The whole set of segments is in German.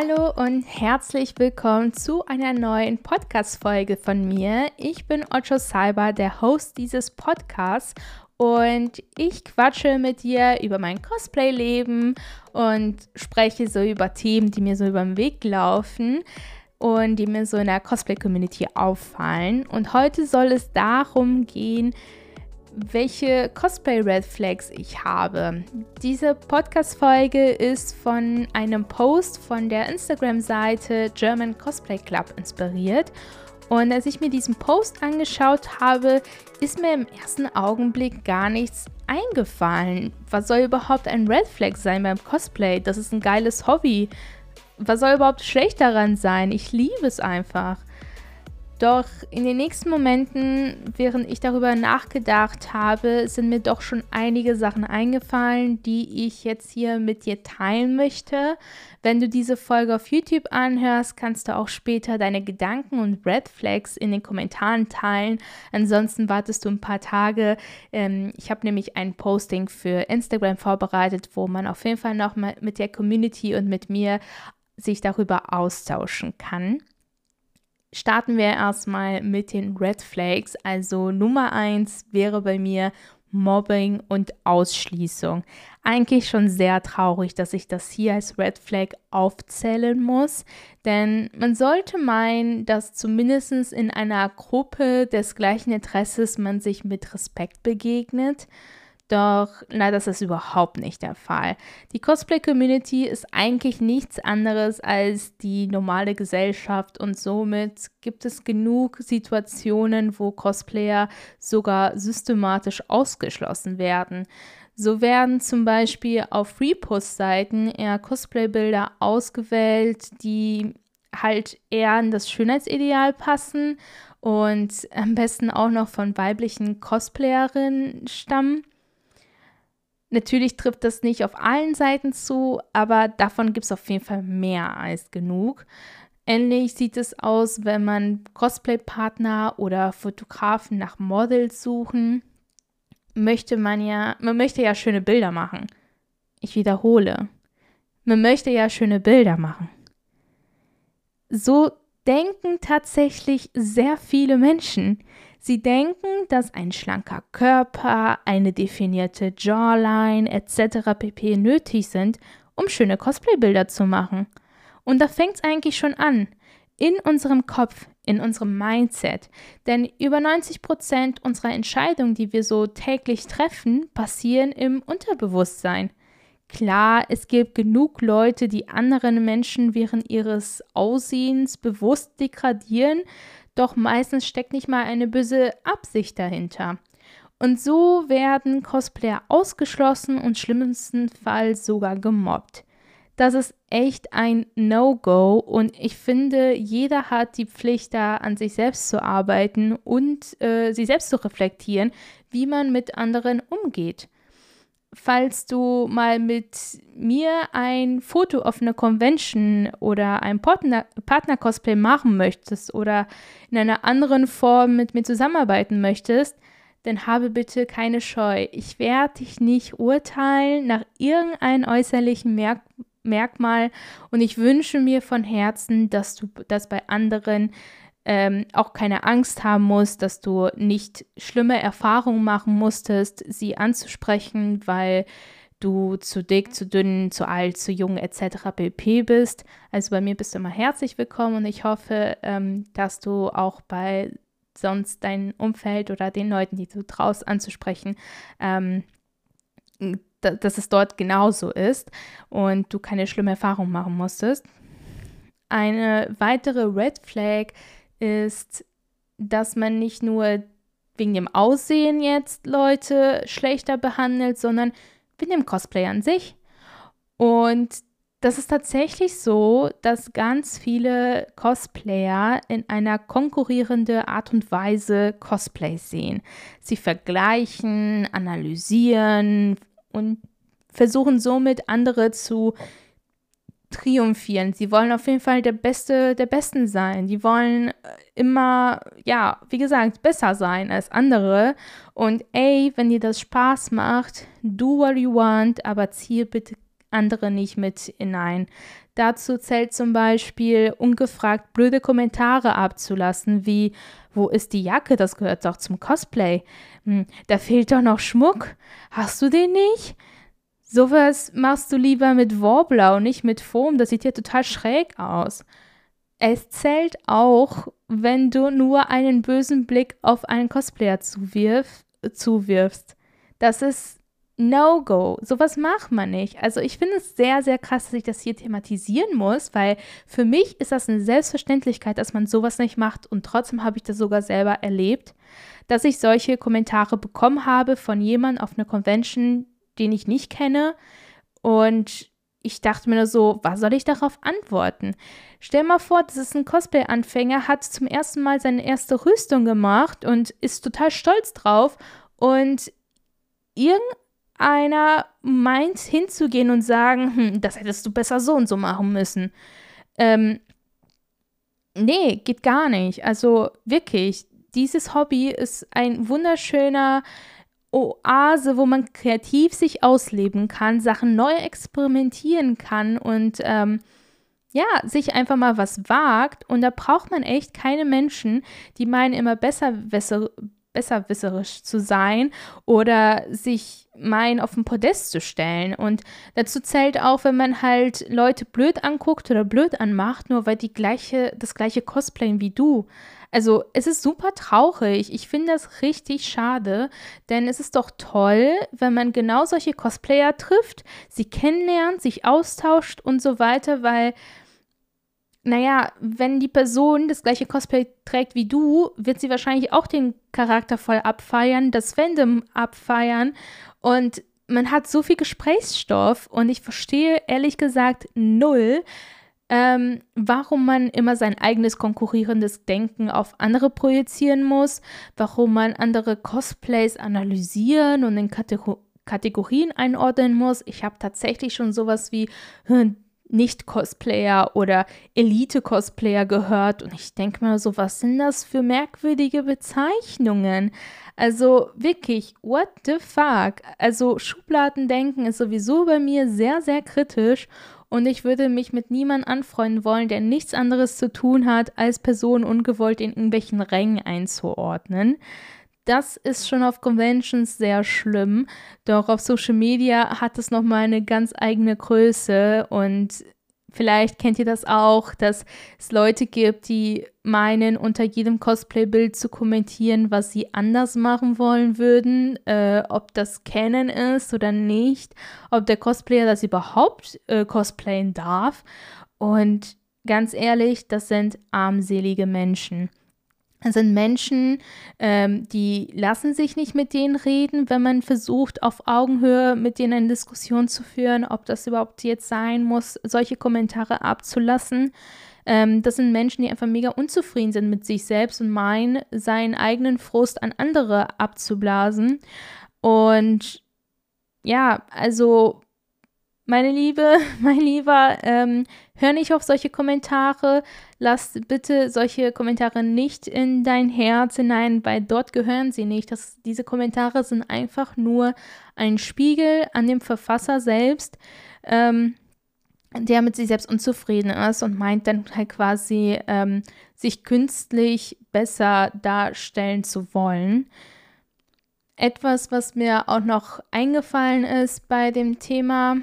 Hallo und herzlich willkommen zu einer neuen Podcast-Folge von mir. Ich bin Ocho Cyber, der Host dieses Podcasts und ich quatsche mit dir über mein Cosplay-Leben und spreche so über Themen, die mir so über den Weg laufen und die mir so in der Cosplay-Community auffallen. Und heute soll es darum gehen, welche Cosplay-Red Flags ich habe. Diese Podcast-Folge ist von einem Post von der Instagram-Seite German Cosplay Club inspiriert. Und als ich mir diesen Post angeschaut habe, ist mir im ersten Augenblick gar nichts eingefallen. Was soll überhaupt ein Red Flag sein beim Cosplay? Das ist ein geiles Hobby. Was soll überhaupt schlecht daran sein? Ich liebe es einfach. Doch in den nächsten Momenten, während ich darüber nachgedacht habe, sind mir doch schon einige Sachen eingefallen, die ich jetzt hier mit dir teilen möchte. Wenn du diese Folge auf YouTube anhörst, kannst du auch später deine Gedanken und Red Flags in den Kommentaren teilen. Ansonsten wartest du ein paar Tage. Ähm, ich habe nämlich ein Posting für Instagram vorbereitet, wo man auf jeden Fall noch mit der Community und mit mir sich darüber austauschen kann starten wir erstmal mit den Red Flags. Also Nummer eins wäre bei mir Mobbing und Ausschließung. Eigentlich schon sehr traurig, dass ich das hier als Red Flag aufzählen muss, denn man sollte meinen, dass zumindest in einer Gruppe des gleichen Interesses man sich mit Respekt begegnet. Doch ist das überhaupt nicht der Fall. Die Cosplay-Community ist eigentlich nichts anderes als die normale Gesellschaft und somit gibt es genug Situationen, wo Cosplayer sogar systematisch ausgeschlossen werden. So werden zum Beispiel auf Repost-Seiten eher Cosplay-Bilder ausgewählt, die halt eher an das Schönheitsideal passen und am besten auch noch von weiblichen Cosplayerinnen stammen. Natürlich trifft das nicht auf allen Seiten zu, aber davon gibt es auf jeden Fall mehr als genug. Ähnlich sieht es aus, wenn man Cosplay-Partner oder Fotografen nach Models suchen. Möchte man ja, man möchte ja schöne Bilder machen. Ich wiederhole. Man möchte ja schöne Bilder machen. So denken tatsächlich sehr viele Menschen. Sie denken, dass ein schlanker Körper, eine definierte Jawline etc. pp nötig sind, um schöne Cosplay-Bilder zu machen. Und da fängt es eigentlich schon an. In unserem Kopf, in unserem Mindset. Denn über 90 Prozent unserer Entscheidungen, die wir so täglich treffen, passieren im Unterbewusstsein. Klar, es gibt genug Leute, die anderen Menschen während ihres Aussehens bewusst degradieren, doch meistens steckt nicht mal eine böse Absicht dahinter. Und so werden Cosplayer ausgeschlossen und schlimmstenfalls sogar gemobbt. Das ist echt ein No-Go und ich finde, jeder hat die Pflicht, da an sich selbst zu arbeiten und äh, sich selbst zu reflektieren, wie man mit anderen umgeht falls du mal mit mir ein Foto auf einer Convention oder ein Partner-Cosplay machen möchtest oder in einer anderen Form mit mir zusammenarbeiten möchtest, dann habe bitte keine Scheu. Ich werde dich nicht urteilen nach irgendeinem äußerlichen Merk Merkmal und ich wünsche mir von Herzen, dass du das bei anderen ähm, auch keine Angst haben musst, dass du nicht schlimme Erfahrungen machen musstest, sie anzusprechen, weil du zu dick, zu dünn, zu alt, zu jung etc. pp bist. Also bei mir bist du immer herzlich willkommen und ich hoffe, ähm, dass du auch bei sonst deinem Umfeld oder den Leuten, die du traust anzusprechen, ähm, dass es dort genauso ist und du keine schlimme Erfahrung machen musstest. Eine weitere Red Flag ist, dass man nicht nur wegen dem Aussehen jetzt Leute schlechter behandelt, sondern wegen dem Cosplay an sich. Und das ist tatsächlich so, dass ganz viele Cosplayer in einer konkurrierenden Art und Weise Cosplays sehen. Sie vergleichen, analysieren und versuchen somit andere zu triumphieren. Sie wollen auf jeden Fall der Beste der Besten sein. Die wollen äh, immer, ja, wie gesagt, besser sein als andere. Und ey, wenn dir das Spaß macht, do what you want, aber ziehe bitte andere nicht mit hinein. Dazu zählt zum Beispiel ungefragt blöde Kommentare abzulassen, wie wo ist die Jacke? Das gehört doch zum Cosplay. Hm, da fehlt doch noch Schmuck. Hast du den nicht? Sowas machst du lieber mit Warbler und nicht mit Foam. Das sieht ja total schräg aus. Es zählt auch, wenn du nur einen bösen Blick auf einen Cosplayer zuwirf, zuwirfst. Das ist No-Go. Sowas macht man nicht. Also ich finde es sehr, sehr krass, dass ich das hier thematisieren muss, weil für mich ist das eine Selbstverständlichkeit, dass man sowas nicht macht und trotzdem habe ich das sogar selber erlebt, dass ich solche Kommentare bekommen habe von jemandem auf einer Convention, den ich nicht kenne und ich dachte mir nur so, was soll ich darauf antworten? Stell mal vor, das ist ein Cosplay-Anfänger, hat zum ersten Mal seine erste Rüstung gemacht und ist total stolz drauf und irgendeiner meint hinzugehen und sagen, hm, das hättest du besser so und so machen müssen. Ähm, nee, geht gar nicht. Also wirklich, dieses Hobby ist ein wunderschöner Oase, wo man kreativ sich ausleben kann, Sachen neu experimentieren kann und ähm, ja, sich einfach mal was wagt. Und da braucht man echt keine Menschen, die meinen, immer besser, besser, besserwisserisch zu sein oder sich meinen, auf den Podest zu stellen. Und dazu zählt auch, wenn man halt Leute blöd anguckt oder blöd anmacht, nur weil die gleiche, das gleiche cosplayen wie du. Also es ist super traurig. Ich finde das richtig schade, denn es ist doch toll, wenn man genau solche Cosplayer trifft, sie kennenlernt, sich austauscht und so weiter, weil, naja, wenn die Person das gleiche Cosplay trägt wie du, wird sie wahrscheinlich auch den Charakter voll abfeiern, das Fandom abfeiern und man hat so viel Gesprächsstoff und ich verstehe ehrlich gesagt null, ähm, warum man immer sein eigenes konkurrierendes Denken auf andere projizieren muss, warum man andere Cosplays analysieren und in Kategor Kategorien einordnen muss. Ich habe tatsächlich schon sowas wie hm, nicht-Cosplayer oder Elite-Cosplayer gehört und ich denke mir so, was sind das für merkwürdige Bezeichnungen? Also wirklich, what the fuck? Also Schubladendenken ist sowieso bei mir sehr, sehr kritisch und ich würde mich mit niemandem anfreunden wollen, der nichts anderes zu tun hat, als Personen ungewollt in irgendwelchen Rängen einzuordnen. Das ist schon auf Conventions sehr schlimm, doch auf Social Media hat es nochmal eine ganz eigene Größe und Vielleicht kennt ihr das auch, dass es Leute gibt, die meinen, unter jedem Cosplay-Bild zu kommentieren, was sie anders machen wollen würden, äh, ob das Canon ist oder nicht, ob der Cosplayer das überhaupt äh, cosplayen darf. Und ganz ehrlich, das sind armselige Menschen. Es sind Menschen, ähm, die lassen sich nicht mit denen reden, wenn man versucht, auf Augenhöhe mit denen eine Diskussion zu führen, ob das überhaupt jetzt sein muss, solche Kommentare abzulassen. Ähm, das sind Menschen, die einfach mega unzufrieden sind mit sich selbst und meinen, seinen eigenen Frust an andere abzublasen. Und ja, also meine Liebe, mein Lieber, ähm, hör nicht auf solche Kommentare. Lass bitte solche Kommentare nicht in dein Herz hinein, weil dort gehören sie nicht. Das, diese Kommentare sind einfach nur ein Spiegel an dem Verfasser selbst, ähm, der mit sich selbst unzufrieden ist und meint dann halt quasi, ähm, sich künstlich besser darstellen zu wollen. Etwas, was mir auch noch eingefallen ist bei dem Thema,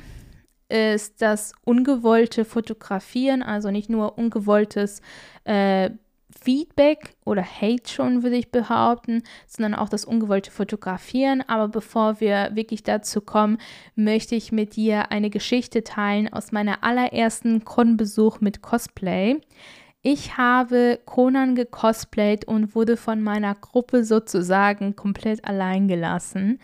ist das ungewollte Fotografieren, also nicht nur ungewolltes äh, Feedback oder Hate schon, würde ich behaupten, sondern auch das ungewollte Fotografieren. Aber bevor wir wirklich dazu kommen, möchte ich mit dir eine Geschichte teilen aus meiner allerersten Con-Besuch mit Cosplay. Ich habe Conan gecosplayt und wurde von meiner Gruppe sozusagen komplett allein gelassen.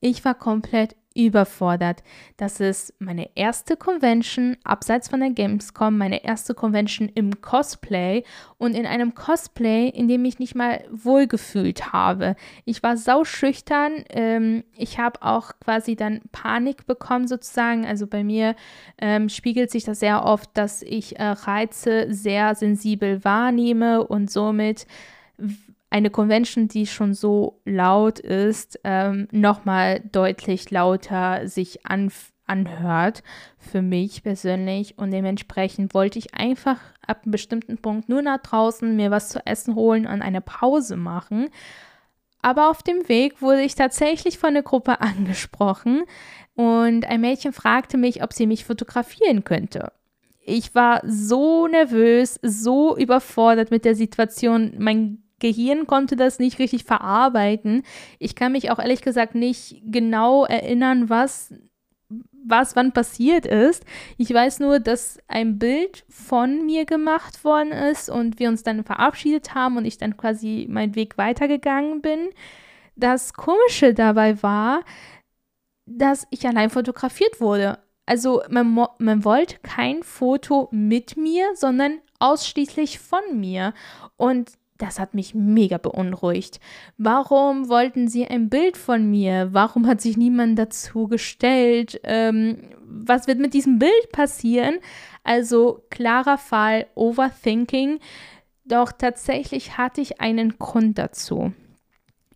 Ich war komplett überfordert. Das ist meine erste Convention abseits von der Gamescom, meine erste Convention im Cosplay und in einem Cosplay, in dem ich nicht mal wohlgefühlt habe. Ich war sauschüchtern. Ähm, ich habe auch quasi dann Panik bekommen sozusagen. Also bei mir ähm, spiegelt sich das sehr oft, dass ich äh, Reize sehr sensibel wahrnehme und somit eine Convention, die schon so laut ist, ähm, nochmal deutlich lauter sich an, anhört für mich persönlich und dementsprechend wollte ich einfach ab einem bestimmten Punkt nur nach draußen mir was zu essen holen und eine Pause machen. Aber auf dem Weg wurde ich tatsächlich von der Gruppe angesprochen und ein Mädchen fragte mich, ob sie mich fotografieren könnte. Ich war so nervös, so überfordert mit der Situation. Mein Gehirn konnte das nicht richtig verarbeiten. Ich kann mich auch ehrlich gesagt nicht genau erinnern, was was wann passiert ist. Ich weiß nur, dass ein Bild von mir gemacht worden ist und wir uns dann verabschiedet haben und ich dann quasi meinen Weg weitergegangen bin. Das Komische dabei war, dass ich allein fotografiert wurde. Also man, man wollte kein Foto mit mir, sondern ausschließlich von mir. Und das hat mich mega beunruhigt. Warum wollten sie ein Bild von mir? Warum hat sich niemand dazu gestellt? Ähm, was wird mit diesem Bild passieren? Also klarer Fall Overthinking. Doch tatsächlich hatte ich einen Grund dazu.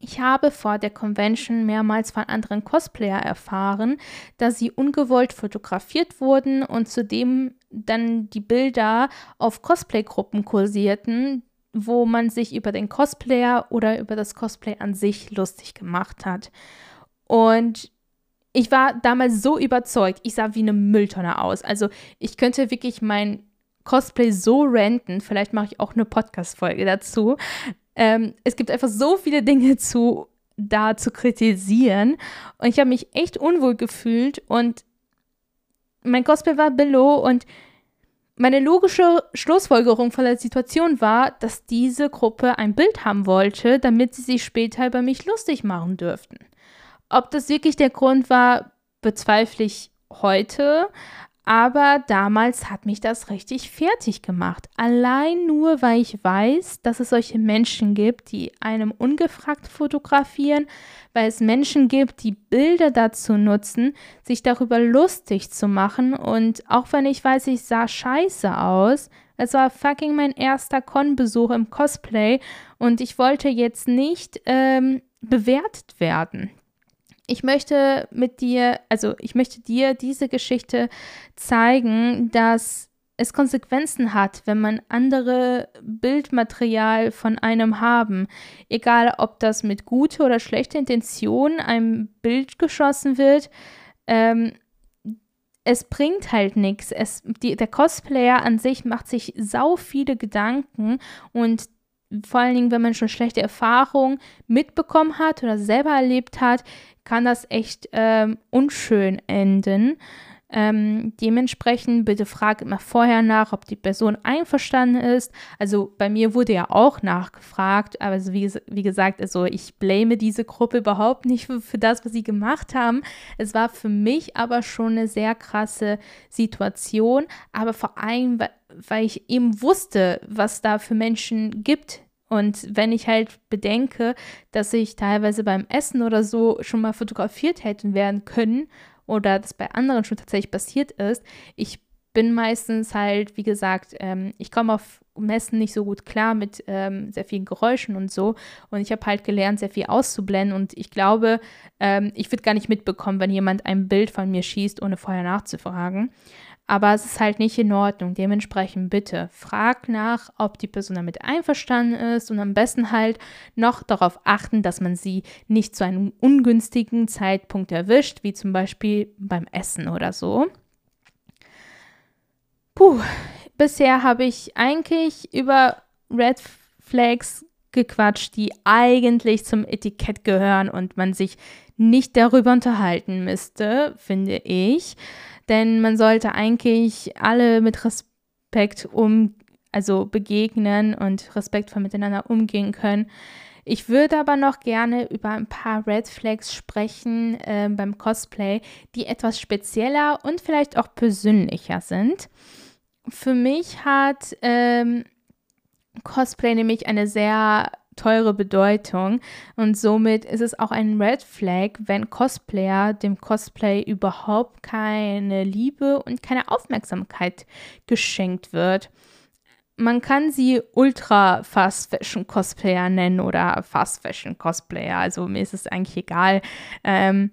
Ich habe vor der Convention mehrmals von anderen Cosplayer erfahren, dass sie ungewollt fotografiert wurden und zudem dann die Bilder auf Cosplay-Gruppen kursierten, wo man sich über den Cosplayer oder über das Cosplay an sich lustig gemacht hat. Und ich war damals so überzeugt, ich sah wie eine Mülltonne aus. Also ich könnte wirklich mein Cosplay so renten. Vielleicht mache ich auch eine Podcast-Folge dazu. Ähm, es gibt einfach so viele Dinge zu da zu kritisieren. Und ich habe mich echt unwohl gefühlt und mein Cosplay war below und meine logische Schlussfolgerung von der Situation war, dass diese Gruppe ein Bild haben wollte, damit sie sich später über mich lustig machen dürften. Ob das wirklich der Grund war, bezweifle ich heute, aber damals hat mich das richtig fertig gemacht. Allein nur, weil ich weiß, dass es solche Menschen gibt, die einem ungefragt fotografieren, weil es Menschen gibt, die Bilder dazu nutzen, sich darüber lustig zu machen. Und auch wenn ich weiß, ich sah scheiße aus, es war fucking mein erster Con-Besuch im Cosplay und ich wollte jetzt nicht ähm, bewertet werden ich möchte mit dir, also ich möchte dir diese Geschichte zeigen, dass es Konsequenzen hat, wenn man andere Bildmaterial von einem haben. Egal, ob das mit guter oder schlechter Intention einem Bild geschossen wird, ähm, es bringt halt nichts. Der Cosplayer an sich macht sich sau viele Gedanken und vor allen Dingen, wenn man schon schlechte Erfahrungen mitbekommen hat oder selber erlebt hat, kann das echt ähm, unschön enden. Ähm, dementsprechend bitte frag immer vorher nach, ob die Person einverstanden ist. Also bei mir wurde ja auch nachgefragt, aber also wie, wie, gesagt, also ich blame diese Gruppe überhaupt nicht für, für, das, was sie gemacht haben. Es war für mich aber schon eine sehr krasse Situation, aber vor allem, weil, weil ich eben wusste, was da für Menschen gibt, und wenn ich halt bedenke, dass ich teilweise beim Essen oder so schon mal fotografiert hätten werden können oder das bei anderen schon tatsächlich passiert ist, ich bin meistens halt, wie gesagt, ähm, ich komme auf Messen nicht so gut klar mit ähm, sehr vielen Geräuschen und so. Und ich habe halt gelernt, sehr viel auszublenden. Und ich glaube, ähm, ich würde gar nicht mitbekommen, wenn jemand ein Bild von mir schießt, ohne vorher nachzufragen aber es ist halt nicht in Ordnung. Dementsprechend bitte frag nach, ob die Person damit einverstanden ist und am besten halt noch darauf achten, dass man sie nicht zu einem ungünstigen Zeitpunkt erwischt, wie zum Beispiel beim Essen oder so. Puh, bisher habe ich eigentlich über Red Flags gequatscht, die eigentlich zum Etikett gehören und man sich nicht darüber unterhalten müsste, finde ich denn man sollte eigentlich alle mit Respekt um, also begegnen und respektvoll miteinander umgehen können. Ich würde aber noch gerne über ein paar Red Flags sprechen äh, beim Cosplay, die etwas spezieller und vielleicht auch persönlicher sind. Für mich hat ähm, Cosplay nämlich eine sehr teure Bedeutung und somit ist es auch ein Red Flag, wenn Cosplayer dem Cosplay überhaupt keine Liebe und keine Aufmerksamkeit geschenkt wird. Man kann sie Ultra Fast Fashion Cosplayer nennen oder Fast Fashion Cosplayer, also mir ist es eigentlich egal. Ähm,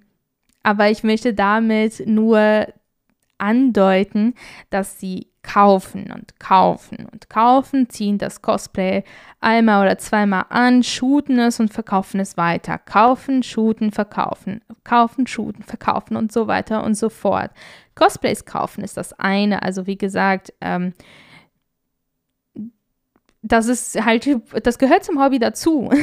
aber ich möchte damit nur andeuten, dass sie kaufen und kaufen und kaufen, ziehen das Cosplay einmal oder zweimal an, shooten es und verkaufen es weiter. Kaufen, shooten, verkaufen, kaufen, shooten, verkaufen und so weiter und so fort. Cosplays kaufen ist das eine. Also wie gesagt, ähm, das ist halt, das gehört zum Hobby dazu.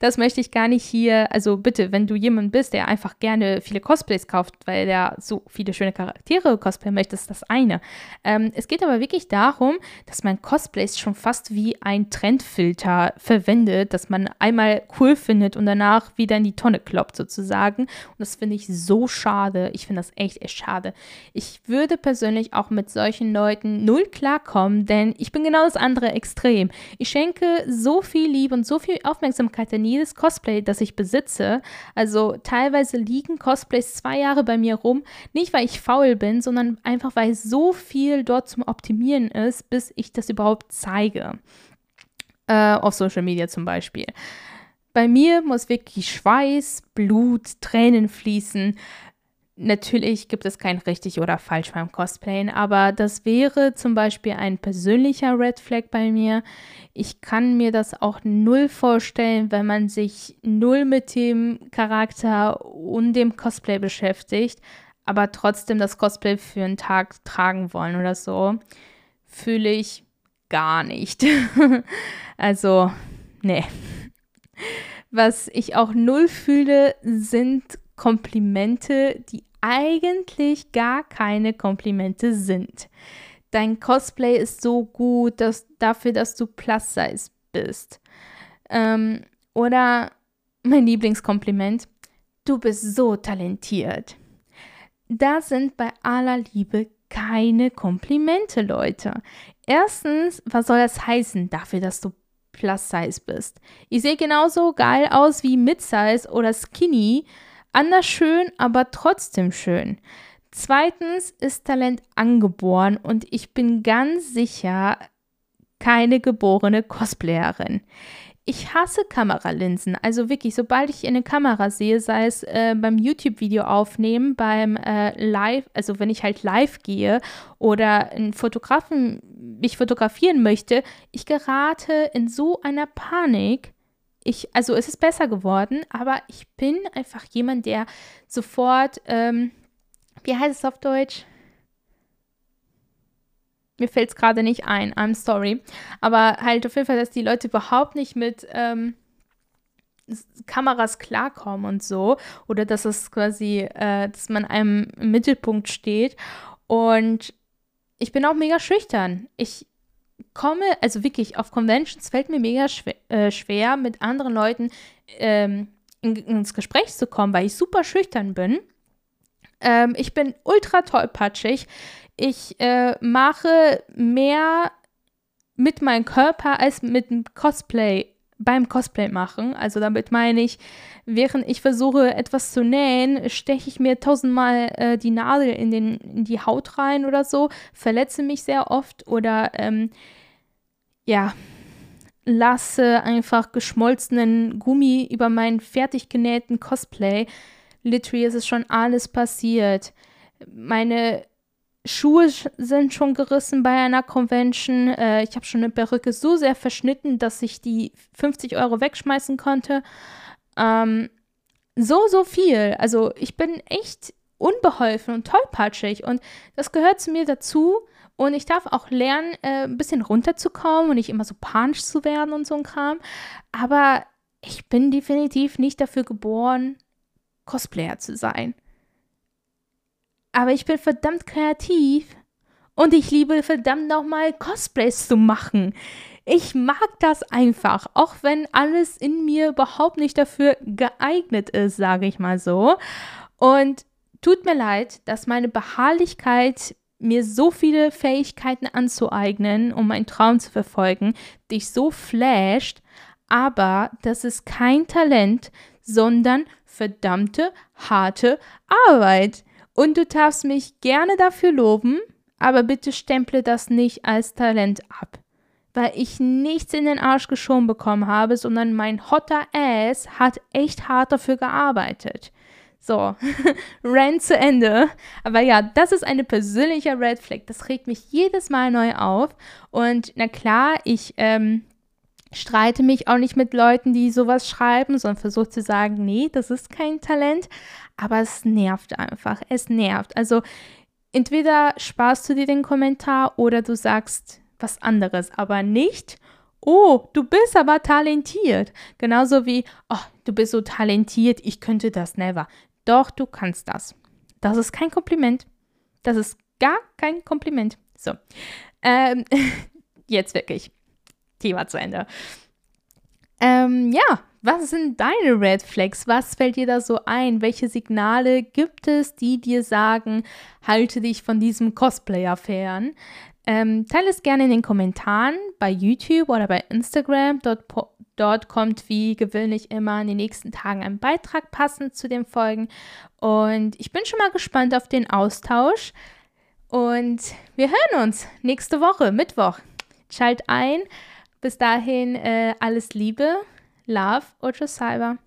Das möchte ich gar nicht hier, also bitte, wenn du jemand bist, der einfach gerne viele Cosplays kauft, weil der so viele schöne Charaktere cosplay möchte, ist das eine. Ähm, es geht aber wirklich darum, dass man Cosplays schon fast wie ein Trendfilter verwendet, dass man einmal cool findet und danach wieder in die Tonne kloppt sozusagen. Und das finde ich so schade. Ich finde das echt, echt schade. Ich würde persönlich auch mit solchen Leuten null klarkommen, denn ich bin genau das andere Extrem. Ich schenke so viel Liebe und so viel Aufmerksamkeit an jedes Cosplay, das ich besitze. Also teilweise liegen Cosplays zwei Jahre bei mir rum. Nicht, weil ich faul bin, sondern einfach, weil so viel dort zum Optimieren ist, bis ich das überhaupt zeige. Äh, auf Social Media zum Beispiel. Bei mir muss wirklich Schweiß, Blut, Tränen fließen, Natürlich gibt es kein richtig oder falsch beim Cosplayen, aber das wäre zum Beispiel ein persönlicher Red Flag bei mir. Ich kann mir das auch null vorstellen, wenn man sich null mit dem Charakter und dem Cosplay beschäftigt, aber trotzdem das Cosplay für einen Tag tragen wollen oder so. Fühle ich gar nicht. also, nee. Was ich auch null fühle, sind Komplimente, die eigentlich gar keine Komplimente sind. Dein Cosplay ist so gut dass, dafür, dass du Plus-Size bist. Ähm, oder mein Lieblingskompliment, du bist so talentiert. Das sind bei aller Liebe keine Komplimente, Leute. Erstens, was soll das heißen dafür, dass du Plus Size bist? Ich sehe genauso geil aus wie Mid Size oder Skinny, Anders schön, aber trotzdem schön. Zweitens ist Talent angeboren und ich bin ganz sicher keine geborene Cosplayerin. Ich hasse Kameralinsen. Also wirklich, sobald ich eine Kamera sehe, sei es äh, beim YouTube-Video aufnehmen, beim äh, Live, also wenn ich halt live gehe oder einen Fotografen mich fotografieren möchte, ich gerate in so einer Panik, ich, also es ist besser geworden, aber ich bin einfach jemand, der sofort, ähm, wie heißt es auf Deutsch? Mir fällt es gerade nicht ein, I'm sorry. Aber halt auf jeden Fall, dass die Leute überhaupt nicht mit ähm, Kameras klarkommen und so. Oder dass es quasi, äh, dass man einem im Mittelpunkt steht. Und ich bin auch mega schüchtern. Ich, komme, also wirklich auf Conventions fällt mir mega schwer, äh, schwer mit anderen Leuten ähm, in, ins Gespräch zu kommen, weil ich super schüchtern bin. Ähm, ich bin ultra tollpatschig. Ich äh, mache mehr mit meinem Körper als mit dem Cosplay beim Cosplay machen. Also damit meine ich, während ich versuche etwas zu nähen, steche ich mir tausendmal äh, die Nadel in, den, in die Haut rein oder so, verletze mich sehr oft oder ähm, ja, lasse einfach geschmolzenen Gummi über meinen fertig genähten Cosplay. Literally ist es schon alles passiert. Meine Schuhe sind schon gerissen bei einer Convention. Äh, ich habe schon eine Perücke so sehr verschnitten, dass ich die 50 Euro wegschmeißen konnte. Ähm, so, so viel. Also ich bin echt unbeholfen und tollpatschig und das gehört zu mir dazu. Und ich darf auch lernen, äh, ein bisschen runterzukommen und nicht immer so panisch zu werden und so ein Kram. Aber ich bin definitiv nicht dafür geboren, Cosplayer zu sein aber ich bin verdammt kreativ und ich liebe verdammt nochmal Cosplays zu machen. Ich mag das einfach, auch wenn alles in mir überhaupt nicht dafür geeignet ist, sage ich mal so. Und tut mir leid, dass meine Beharrlichkeit mir so viele Fähigkeiten anzueignen, um meinen Traum zu verfolgen, dich so flasht, aber das ist kein Talent, sondern verdammte harte Arbeit. Und du darfst mich gerne dafür loben, aber bitte stemple das nicht als Talent ab. Weil ich nichts in den Arsch geschoben bekommen habe, sondern mein hotter Ass hat echt hart dafür gearbeitet. So, Rant zu Ende. Aber ja, das ist eine persönliche Red Flag. Das regt mich jedes Mal neu auf. Und na klar, ich ähm, streite mich auch nicht mit Leuten, die sowas schreiben, sondern versuche zu sagen, nee, das ist kein Talent. Aber es nervt einfach. Es nervt. Also entweder sparst du dir den Kommentar oder du sagst was anderes, aber nicht, oh, du bist aber talentiert. Genauso wie, oh, du bist so talentiert, ich könnte das never. Doch, du kannst das. Das ist kein Kompliment. Das ist gar kein Kompliment. So. Ähm, jetzt wirklich. Thema zu Ende. Ähm, ja, was sind deine Red Flags? Was fällt dir da so ein? Welche Signale gibt es, die dir sagen, halte dich von diesem Cosplayer fern? Ähm, teile es gerne in den Kommentaren bei YouTube oder bei Instagram. Dort Dort kommt wie gewöhnlich immer in den nächsten Tagen ein Beitrag passend zu den Folgen. Und ich bin schon mal gespannt auf den Austausch. Und wir hören uns nächste Woche, Mittwoch. Schalt ein. Bis dahin äh, alles Liebe, Love, Ocho Cyber.